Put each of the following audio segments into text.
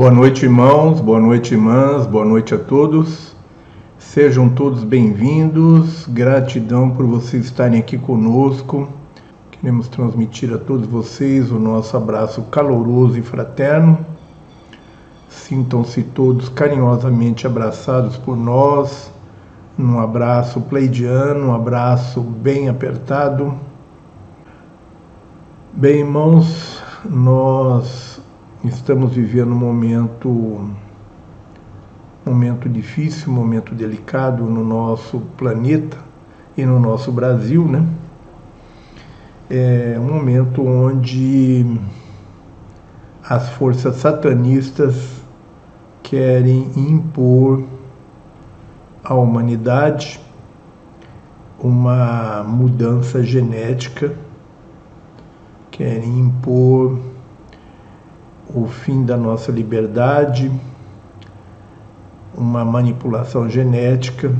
Boa noite, irmãos, boa noite, irmãs, boa noite a todos. Sejam todos bem-vindos. Gratidão por vocês estarem aqui conosco. Queremos transmitir a todos vocês o nosso abraço caloroso e fraterno. Sintam-se todos carinhosamente abraçados por nós, num abraço pleidiano, um abraço bem apertado. Bem, irmãos, nós Estamos vivendo um momento, momento difícil, momento delicado no nosso planeta e no nosso Brasil, né? É um momento onde as forças satanistas querem impor à humanidade uma mudança genética, querem impor o fim da nossa liberdade, uma manipulação genética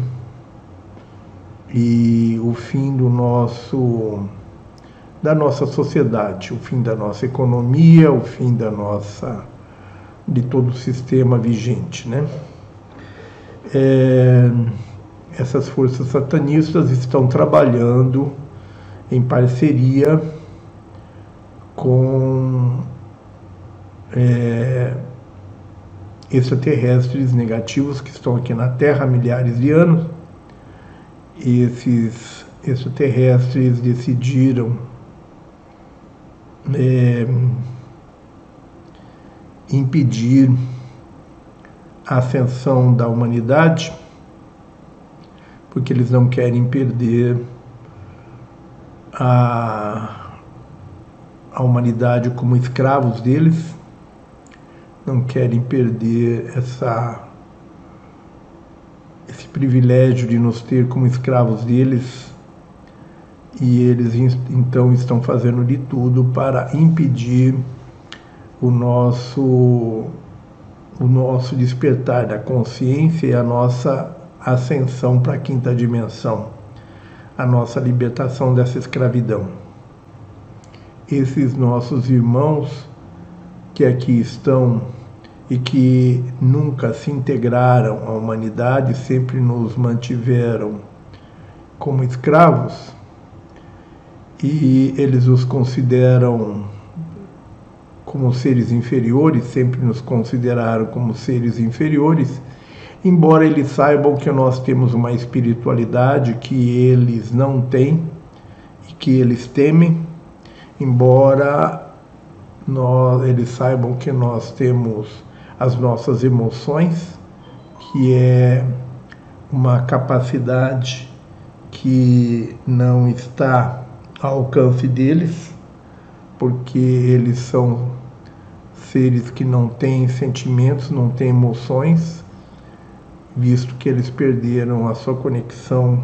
e o fim do nosso da nossa sociedade, o fim da nossa economia, o fim da nossa de todo o sistema vigente, né? É, essas forças satanistas estão trabalhando em parceria com é, extraterrestres negativos que estão aqui na Terra há milhares de anos. E esses extraterrestres decidiram é, impedir a ascensão da humanidade, porque eles não querem perder a, a humanidade como escravos deles não querem perder essa, esse privilégio de nos ter como escravos deles e eles então estão fazendo de tudo para impedir o nosso o nosso despertar da consciência e a nossa ascensão para a quinta dimensão, a nossa libertação dessa escravidão. Esses nossos irmãos que aqui estão e que nunca se integraram à humanidade, sempre nos mantiveram como escravos, e eles os consideram como seres inferiores, sempre nos consideraram como seres inferiores, embora eles saibam que nós temos uma espiritualidade que eles não têm e que eles temem, embora nós, eles saibam que nós temos as nossas emoções, que é uma capacidade que não está ao alcance deles, porque eles são seres que não têm sentimentos, não têm emoções, visto que eles perderam a sua conexão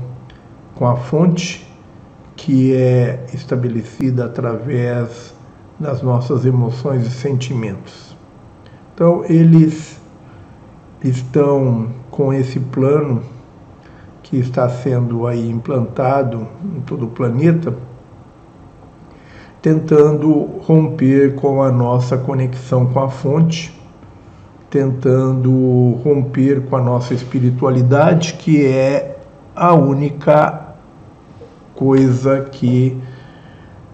com a fonte, que é estabelecida através das nossas emoções e sentimentos. Então, eles estão com esse plano que está sendo aí implantado em todo o planeta, tentando romper com a nossa conexão com a fonte, tentando romper com a nossa espiritualidade, que é a única coisa que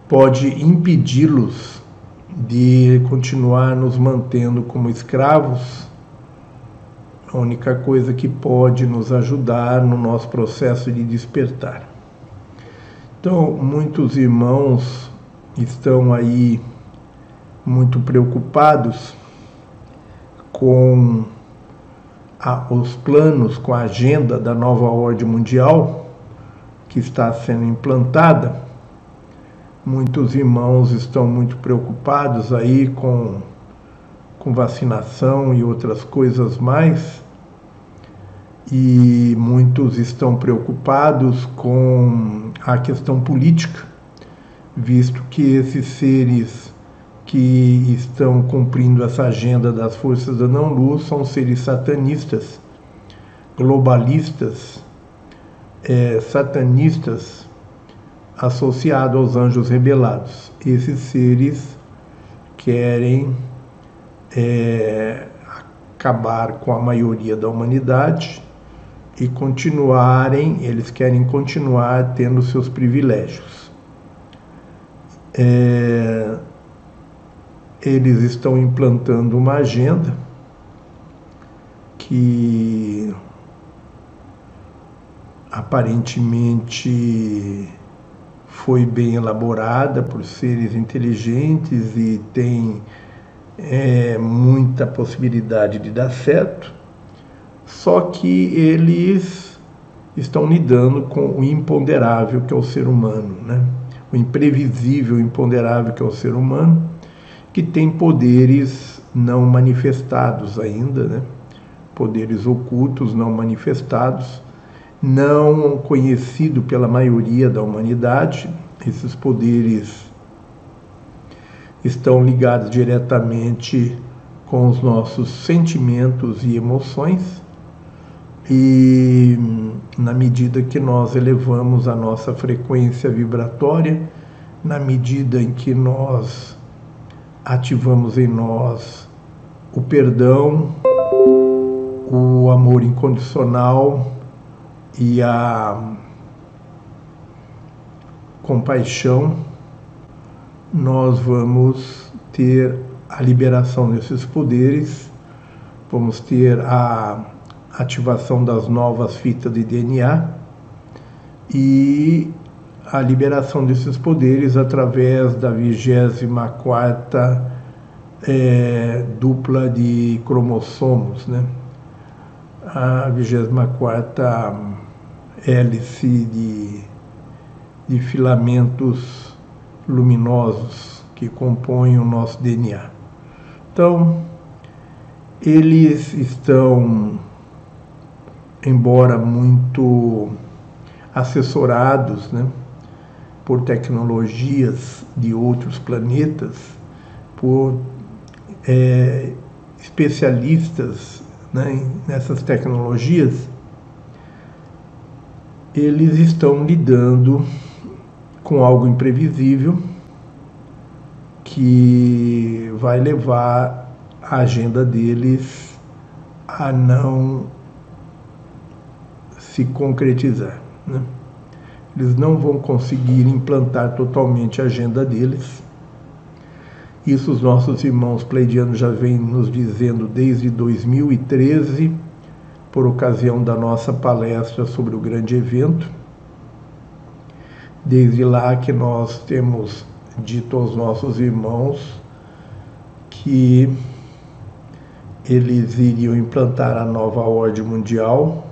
pode impedi-los de continuar nos mantendo como escravos. A única coisa que pode nos ajudar no nosso processo de despertar. Então, muitos irmãos estão aí muito preocupados com a, os planos, com a agenda da nova ordem mundial que está sendo implantada Muitos irmãos estão muito preocupados aí com, com vacinação e outras coisas mais, e muitos estão preocupados com a questão política, visto que esses seres que estão cumprindo essa agenda das forças da não-luz são seres satanistas, globalistas, é, satanistas associado aos anjos rebelados. Esses seres querem é, acabar com a maioria da humanidade e continuarem, eles querem continuar tendo seus privilégios. É, eles estão implantando uma agenda que aparentemente foi bem elaborada por seres inteligentes e tem é, muita possibilidade de dar certo, só que eles estão lidando com o imponderável que é o ser humano, né? o imprevisível, imponderável que é o ser humano, que tem poderes não manifestados ainda, né? poderes ocultos não manifestados, não conhecido pela maioria da humanidade. Esses poderes estão ligados diretamente com os nossos sentimentos e emoções. E na medida que nós elevamos a nossa frequência vibratória, na medida em que nós ativamos em nós o perdão, o amor incondicional e a compaixão, nós vamos ter a liberação desses poderes, vamos ter a ativação das novas fitas de DNA e a liberação desses poderes através da 24 é, dupla de cromossomos, né? A 24 hélice de, de filamentos luminosos que compõem o nosso DNA. Então, eles estão, embora muito assessorados né, por tecnologias de outros planetas, por é, especialistas né, nessas tecnologias, eles estão lidando com algo imprevisível que vai levar a agenda deles a não se concretizar. Né? Eles não vão conseguir implantar totalmente a agenda deles isso os nossos irmãos pleidianos já vêm nos dizendo desde 2013, por ocasião da nossa palestra sobre o grande evento. Desde lá que nós temos dito aos nossos irmãos que eles iriam implantar a nova ordem mundial,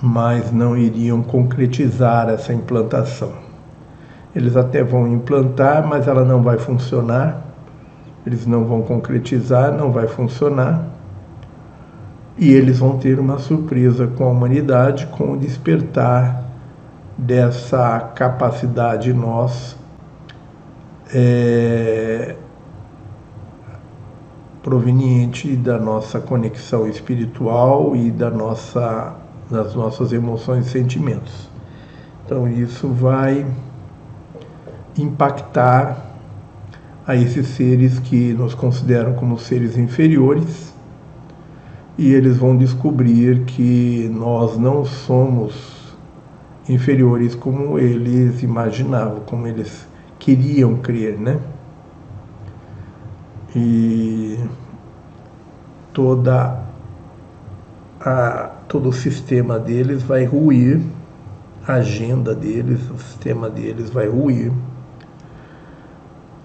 mas não iriam concretizar essa implantação. Eles até vão implantar, mas ela não vai funcionar. Eles não vão concretizar, não vai funcionar. E eles vão ter uma surpresa com a humanidade, com o despertar dessa capacidade nós é, proveniente da nossa conexão espiritual e da nossa, das nossas emoções e sentimentos. Então isso vai impactar a esses seres que nos consideram como seres inferiores e eles vão descobrir que nós não somos inferiores como eles imaginavam, como eles queriam crer, né? E toda a, todo o sistema deles vai ruir, a agenda deles, o sistema deles vai ruir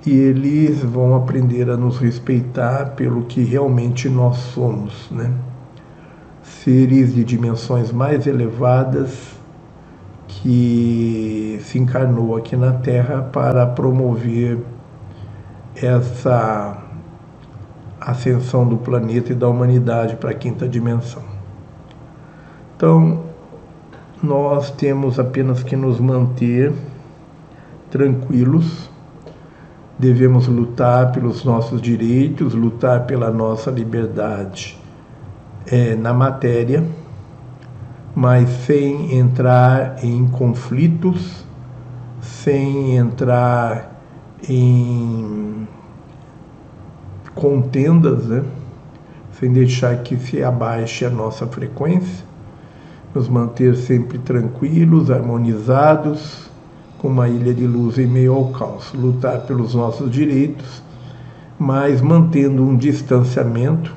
e eles vão aprender a nos respeitar pelo que realmente nós somos, né? Seres de dimensões mais elevadas que se encarnou aqui na Terra para promover essa ascensão do planeta e da humanidade para a quinta dimensão. Então, nós temos apenas que nos manter tranquilos devemos lutar pelos nossos direitos, lutar pela nossa liberdade é, na matéria, mas sem entrar em conflitos, sem entrar em contendas, né? sem deixar que se abaixe a nossa frequência, nos manter sempre tranquilos, harmonizados, com uma ilha de luz em meio ao caos, lutar pelos nossos direitos, mas mantendo um distanciamento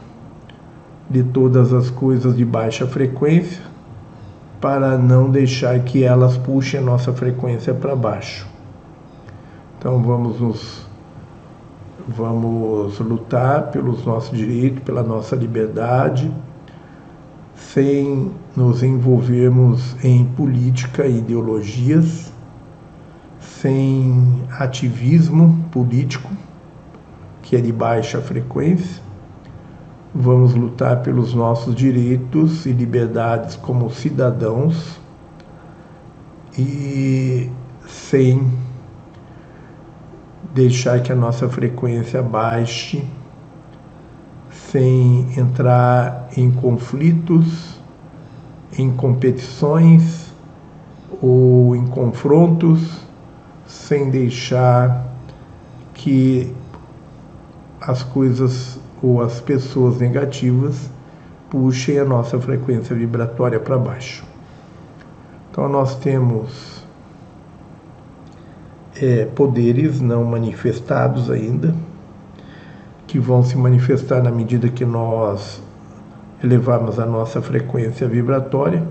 de todas as coisas de baixa frequência, para não deixar que elas puxem a nossa frequência para baixo. Então vamos nos vamos lutar pelos nossos direitos, pela nossa liberdade, sem nos envolvermos em política e ideologias, sem ativismo político, que é de baixa frequência. Vamos lutar pelos nossos direitos e liberdades como cidadãos e sem deixar que a nossa frequência baixe, sem entrar em conflitos, em competições ou em confrontos, sem deixar que as coisas ou as pessoas negativas puxem a nossa frequência vibratória para baixo. Então nós temos é, poderes não manifestados ainda, que vão se manifestar na medida que nós elevarmos a nossa frequência vibratória.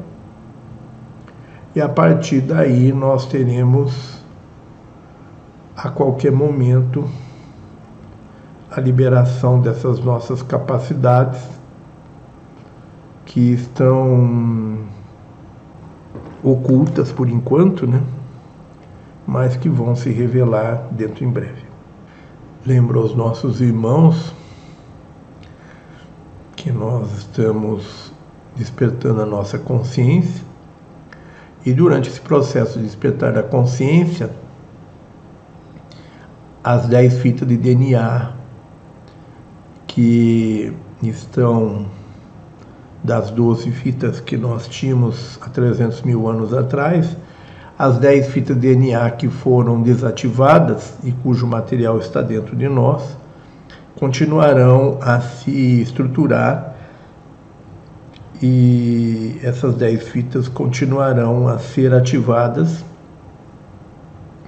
E a partir daí nós teremos a qualquer momento a liberação dessas nossas capacidades que estão ocultas por enquanto, né? mas que vão se revelar dentro em breve. Lembro aos nossos irmãos que nós estamos despertando a nossa consciência e durante esse processo de despertar da consciência, as 10 fitas de DNA que estão das 12 fitas que nós tínhamos há 300 mil anos atrás, as 10 fitas DNA que foram desativadas e cujo material está dentro de nós continuarão a se estruturar e essas 10 fitas continuarão a ser ativadas.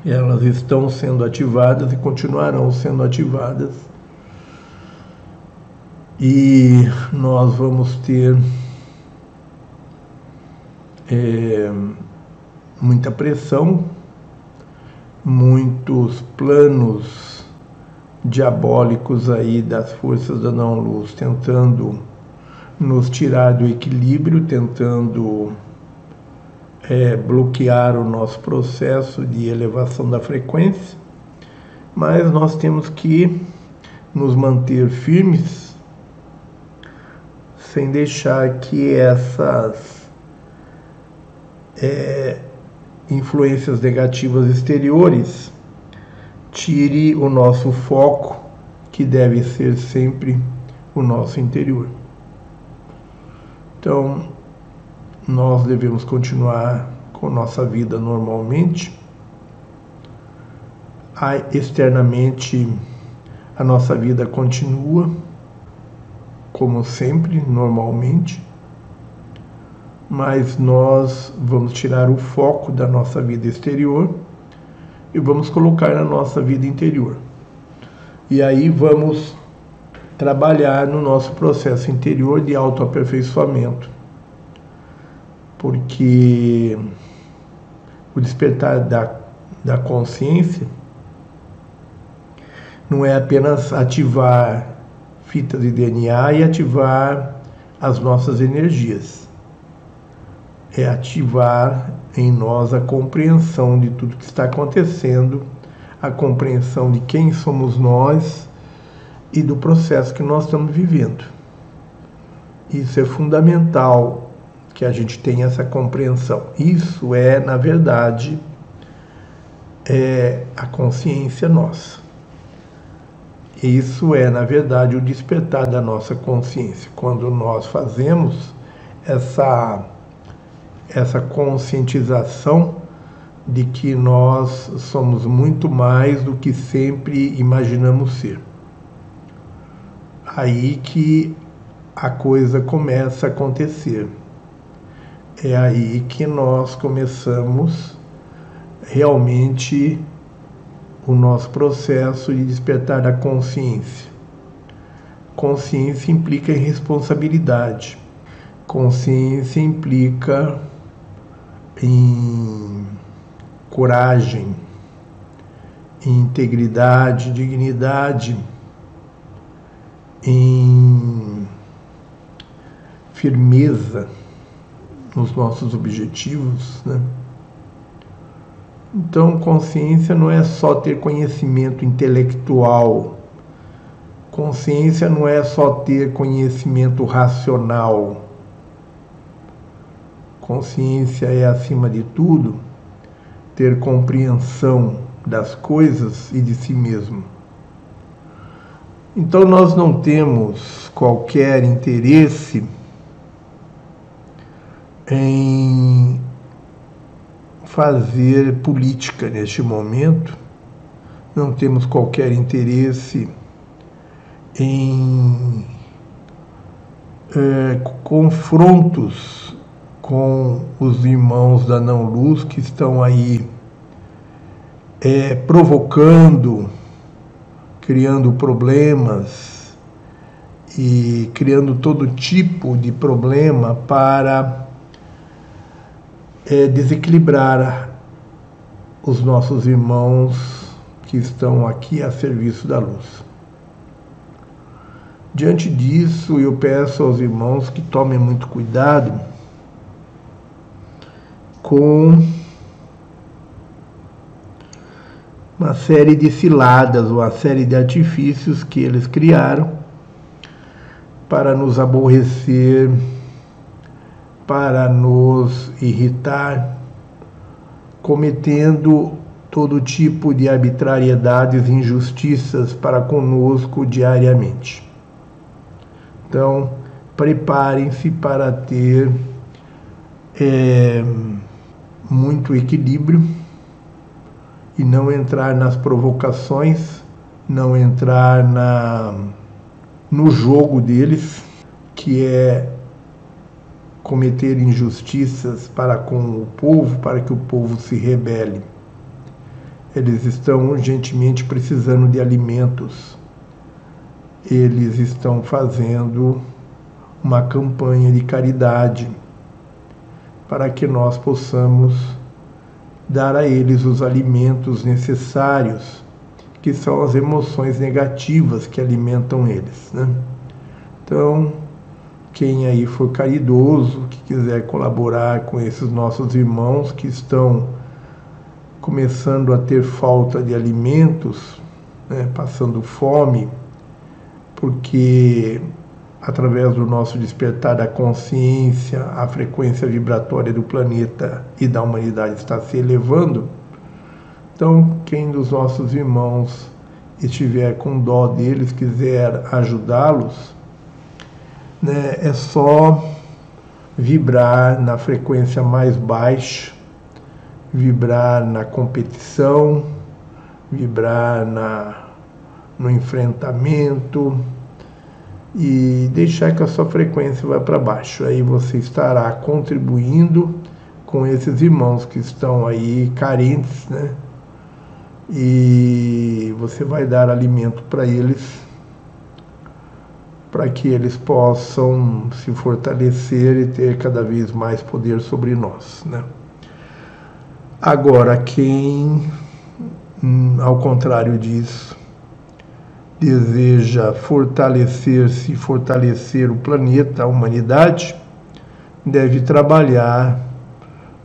Elas estão sendo ativadas e continuarão sendo ativadas. E nós vamos ter é, muita pressão, muitos planos diabólicos aí das forças da não-luz tentando nos tirar do equilíbrio, tentando é, bloquear o nosso processo de elevação da frequência, mas nós temos que nos manter firmes sem deixar que essas é, influências negativas exteriores tire o nosso foco, que deve ser sempre o nosso interior. Então, nós devemos continuar com nossa vida normalmente. Externamente, a nossa vida continua como sempre, normalmente mas nós vamos tirar o foco da nossa vida exterior e vamos colocar na nossa vida interior. E aí vamos trabalhar no nosso processo interior de autoaperfeiçoamento. Porque o despertar da, da consciência não é apenas ativar fitas de DNA e ativar as nossas energias é ativar em nós a compreensão de tudo que está acontecendo, a compreensão de quem somos nós e do processo que nós estamos vivendo. Isso é fundamental que a gente tenha essa compreensão. Isso é, na verdade, é a consciência nossa. Isso é, na verdade, o despertar da nossa consciência. Quando nós fazemos essa essa conscientização de que nós somos muito mais do que sempre imaginamos ser. Aí que a coisa começa a acontecer. É aí que nós começamos realmente o nosso processo de despertar da consciência. Consciência implica responsabilidade. Consciência implica em coragem, em integridade, dignidade, em firmeza nos nossos objetivos, né? Então, consciência não é só ter conhecimento intelectual. Consciência não é só ter conhecimento racional. Consciência é, acima de tudo, ter compreensão das coisas e de si mesmo. Então, nós não temos qualquer interesse em fazer política neste momento, não temos qualquer interesse em é, confrontos com os irmãos da não-luz que estão aí é, provocando, criando problemas e criando todo tipo de problema para é, desequilibrar os nossos irmãos que estão aqui a serviço da luz. Diante disso, eu peço aos irmãos que tomem muito cuidado com uma série de ciladas, uma série de artifícios que eles criaram para nos aborrecer para nos irritar, cometendo todo tipo de arbitrariedades e injustiças para conosco diariamente. Então, preparem-se para ter é, muito equilíbrio e não entrar nas provocações, não entrar na, no jogo deles, que é cometer injustiças para com o povo, para que o povo se rebele. Eles estão urgentemente precisando de alimentos. Eles estão fazendo uma campanha de caridade para que nós possamos dar a eles os alimentos necessários, que são as emoções negativas que alimentam eles. Né? Então, quem aí for caridoso, que quiser colaborar com esses nossos irmãos que estão começando a ter falta de alimentos, né, passando fome, porque através do nosso despertar da consciência, a frequência vibratória do planeta e da humanidade está se elevando. Então, quem dos nossos irmãos estiver com dó deles, quiser ajudá-los, né, é só vibrar na frequência mais baixa, vibrar na competição, vibrar na, no enfrentamento e deixar que a sua frequência vá para baixo. Aí você estará contribuindo com esses irmãos que estão aí carentes, né? E você vai dar alimento para eles para que eles possam se fortalecer e ter cada vez mais poder sobre nós. Né? Agora, quem, hum, ao contrário disso, deseja fortalecer-se, fortalecer o planeta, a humanidade, deve trabalhar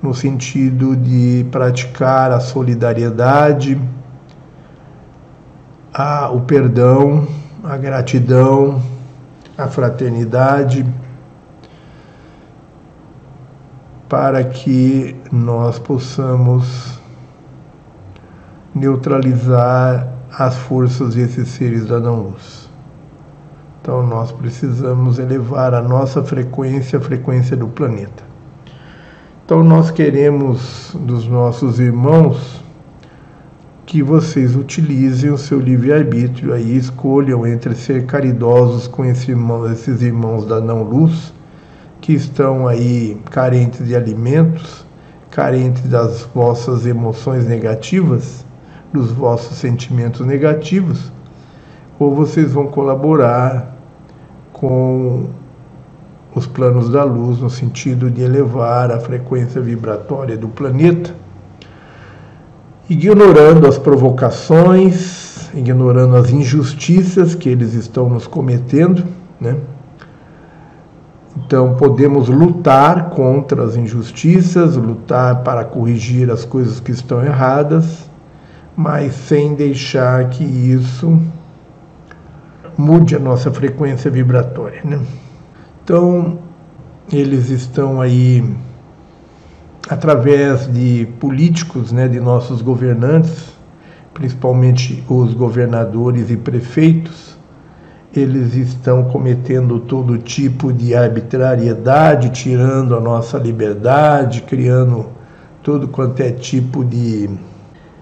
no sentido de praticar a solidariedade, a, o perdão, a gratidão, a fraternidade, para que nós possamos neutralizar as forças desses seres da não-luz. Então nós precisamos elevar a nossa frequência, a frequência do planeta. Então nós queremos dos nossos irmãos que vocês utilizem o seu livre-arbítrio aí, escolham entre ser caridosos com esses irmãos, esses irmãos da não-luz, que estão aí carentes de alimentos, carentes das vossas emoções negativas, dos vossos sentimentos negativos, ou vocês vão colaborar com os planos da luz no sentido de elevar a frequência vibratória do planeta ignorando as provocações, ignorando as injustiças que eles estão nos cometendo, né? Então podemos lutar contra as injustiças, lutar para corrigir as coisas que estão erradas, mas sem deixar que isso mude a nossa frequência vibratória. Né? Então eles estão aí através de políticos, né, de nossos governantes, principalmente os governadores e prefeitos, eles estão cometendo todo tipo de arbitrariedade, tirando a nossa liberdade, criando todo quanto é tipo de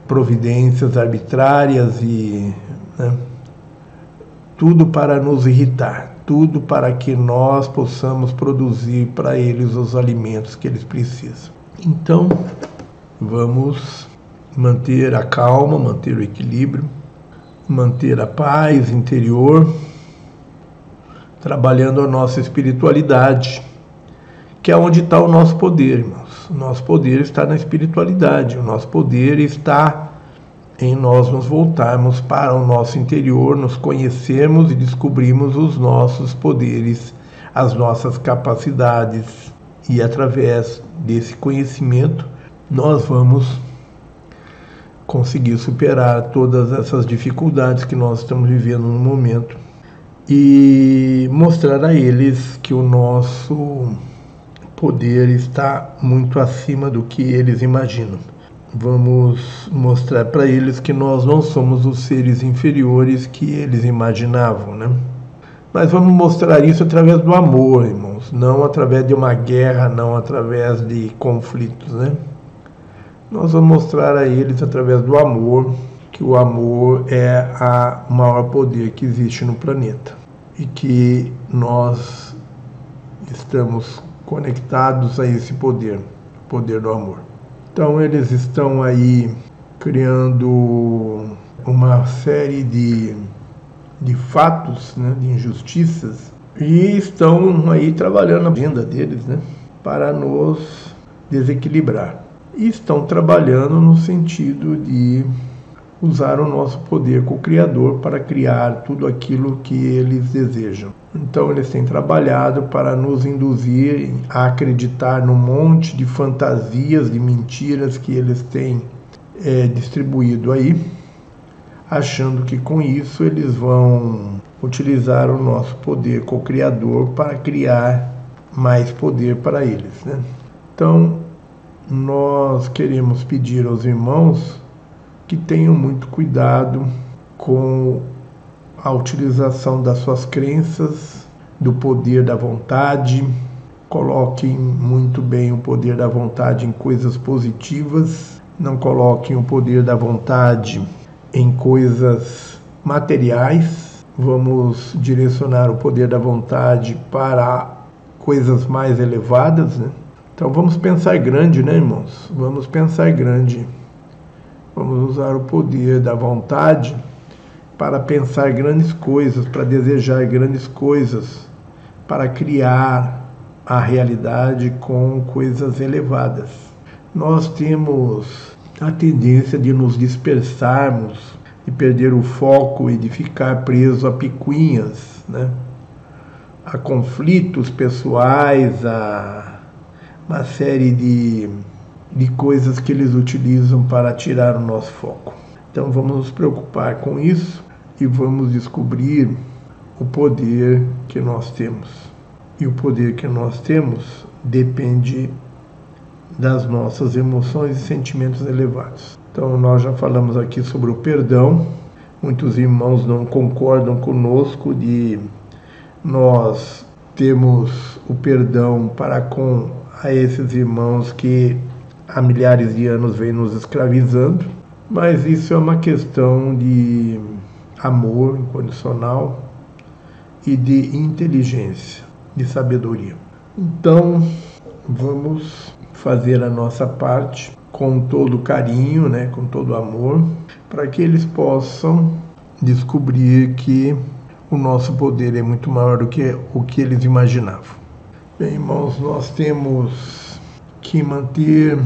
providências arbitrárias e né, tudo para nos irritar, tudo para que nós possamos produzir para eles os alimentos que eles precisam. Então, vamos manter a calma, manter o equilíbrio, manter a paz interior, trabalhando a nossa espiritualidade, que é onde está o nosso poder, irmãos. O nosso poder está na espiritualidade, o nosso poder está em nós nos voltarmos para o nosso interior, nos conhecermos e descobrirmos os nossos poderes, as nossas capacidades e através desse conhecimento nós vamos conseguir superar todas essas dificuldades que nós estamos vivendo no momento e mostrar a eles que o nosso poder está muito acima do que eles imaginam. Vamos mostrar para eles que nós não somos os seres inferiores que eles imaginavam, né? Mas vamos mostrar isso através do amor, irmãos, não através de uma guerra, não através de conflitos, né? Nós vamos mostrar a eles através do amor, que o amor é o maior poder que existe no planeta e que nós estamos conectados a esse poder, o poder do amor. Então eles estão aí criando uma série de de fatos, né, de injustiças, e estão aí trabalhando a agenda deles né, para nos desequilibrar. E estão trabalhando no sentido de usar o nosso poder co-criador para criar tudo aquilo que eles desejam. Então eles têm trabalhado para nos induzir a acreditar num monte de fantasias, de mentiras que eles têm é, distribuído aí achando que com isso eles vão utilizar o nosso poder co-criador para criar mais poder para eles. Né? Então, nós queremos pedir aos irmãos que tenham muito cuidado com a utilização das suas crenças, do poder da vontade, coloquem muito bem o poder da vontade em coisas positivas, não coloquem o poder da vontade em coisas materiais, vamos direcionar o poder da vontade para coisas mais elevadas, né? Então vamos pensar grande, né, irmãos? Vamos pensar grande. Vamos usar o poder da vontade para pensar grandes coisas, para desejar grandes coisas, para criar a realidade com coisas elevadas. Nós temos a tendência de nos dispersarmos, de perder o foco e de ficar preso a picuinhas, né? a conflitos pessoais, a uma série de, de coisas que eles utilizam para tirar o nosso foco. Então vamos nos preocupar com isso e vamos descobrir o poder que nós temos. E o poder que nós temos depende das nossas emoções e sentimentos elevados. Então, nós já falamos aqui sobre o perdão. Muitos irmãos não concordam conosco de nós temos o perdão para com a esses irmãos que há milhares de anos vêm nos escravizando. Mas isso é uma questão de amor incondicional e de inteligência, de sabedoria. Então, vamos fazer a nossa parte com todo carinho, né, com todo amor, para que eles possam descobrir que o nosso poder é muito maior do que o que eles imaginavam. Bem, irmãos, nós temos que manter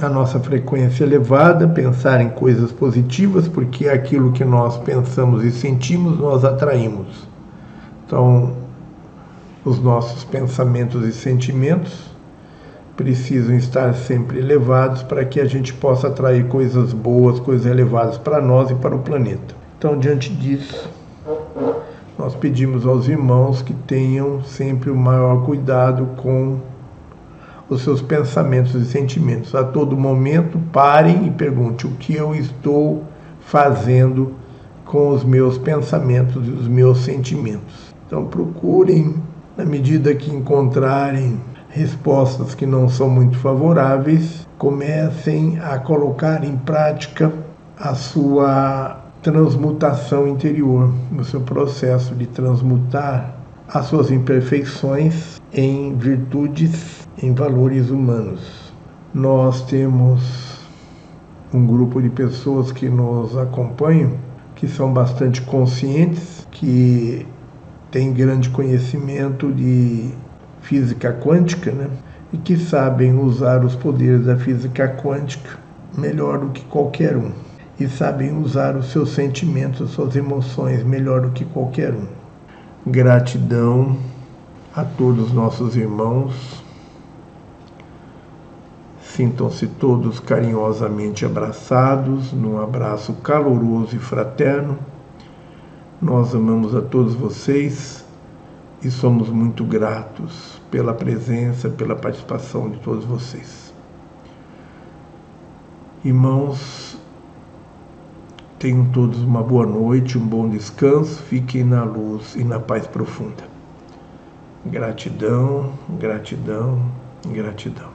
a nossa frequência elevada, pensar em coisas positivas, porque aquilo que nós pensamos e sentimos, nós atraímos. Então, os nossos pensamentos e sentimentos precisam estar sempre elevados para que a gente possa atrair coisas boas, coisas elevadas para nós e para o planeta. Então, diante disso, nós pedimos aos irmãos que tenham sempre o maior cuidado com os seus pensamentos e sentimentos. A todo momento, parem e perguntem o que eu estou fazendo com os meus pensamentos e os meus sentimentos. Então, procurem, na medida que encontrarem respostas que não são muito favoráveis, comecem a colocar em prática a sua transmutação interior, no seu processo de transmutar as suas imperfeições em virtudes, em valores humanos. Nós temos um grupo de pessoas que nos acompanham que são bastante conscientes, que têm grande conhecimento de física quântica, né? E que sabem usar os poderes da física quântica melhor do que qualquer um e sabem usar os seus sentimentos, as suas emoções melhor do que qualquer um. Gratidão a todos os nossos irmãos. Sintam-se todos carinhosamente abraçados, num abraço caloroso e fraterno. Nós amamos a todos vocês e somos muito gratos pela presença, pela participação de todos vocês. Irmãos, Tenham todos uma boa noite, um bom descanso, fiquem na luz e na paz profunda. Gratidão, gratidão, gratidão.